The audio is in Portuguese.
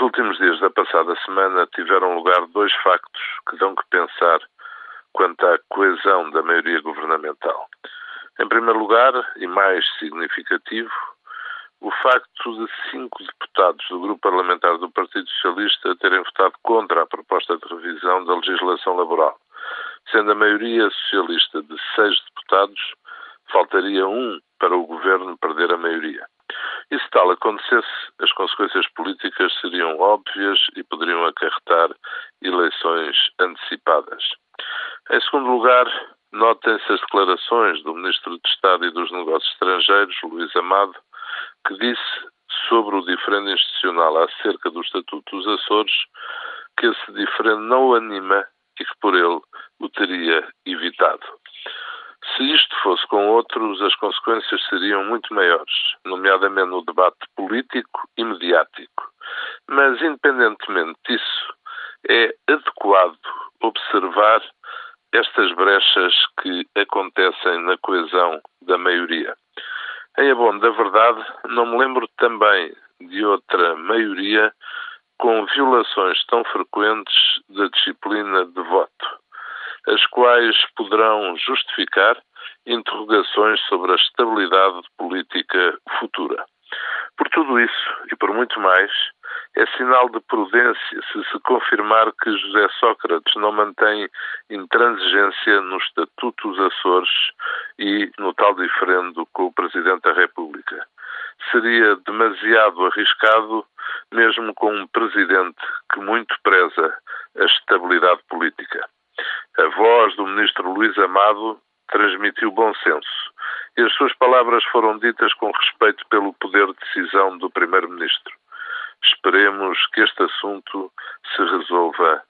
Nos últimos dias da passada semana tiveram lugar dois factos que dão que pensar quanto à coesão da maioria governamental. Em primeiro lugar, e mais significativo, o facto de cinco deputados do grupo parlamentar do Partido Socialista terem votado contra a proposta de revisão da legislação laboral. Sendo a maioria socialista de seis deputados, faltaria um para o governo perder a maioria. E se tal acontecesse, as consequências políticas seriam óbvias e poderiam acarretar eleições antecipadas. Em segundo lugar, notem-se as declarações do Ministro de Estado e dos Negócios Estrangeiros, Luís Amado, que disse sobre o diferendo institucional acerca do Estatuto dos Açores que esse diferendo não o anima e que por ele o teria evitado. Se isto fosse com outros, as consequências seriam muito maiores, nomeadamente no debate político e mediático. Mas, independentemente disso, é adequado observar estas brechas que acontecem na coesão da maioria. Em abono da verdade, não me lembro também de outra maioria com violações tão frequentes da disciplina de voto, as quais poderão justificar interrogações sobre a estabilidade política futura. Por tudo isso e por muito mais, é sinal de prudência se se confirmar que José Sócrates não mantém intransigência no Estatuto dos Açores e no tal diferendo com o Presidente da República. Seria demasiado arriscado, mesmo com um Presidente que muito preza a estabilidade política. Voz do Ministro Luís Amado transmitiu bom senso e as suas palavras foram ditas com respeito pelo poder de decisão do Primeiro-Ministro. Esperemos que este assunto se resolva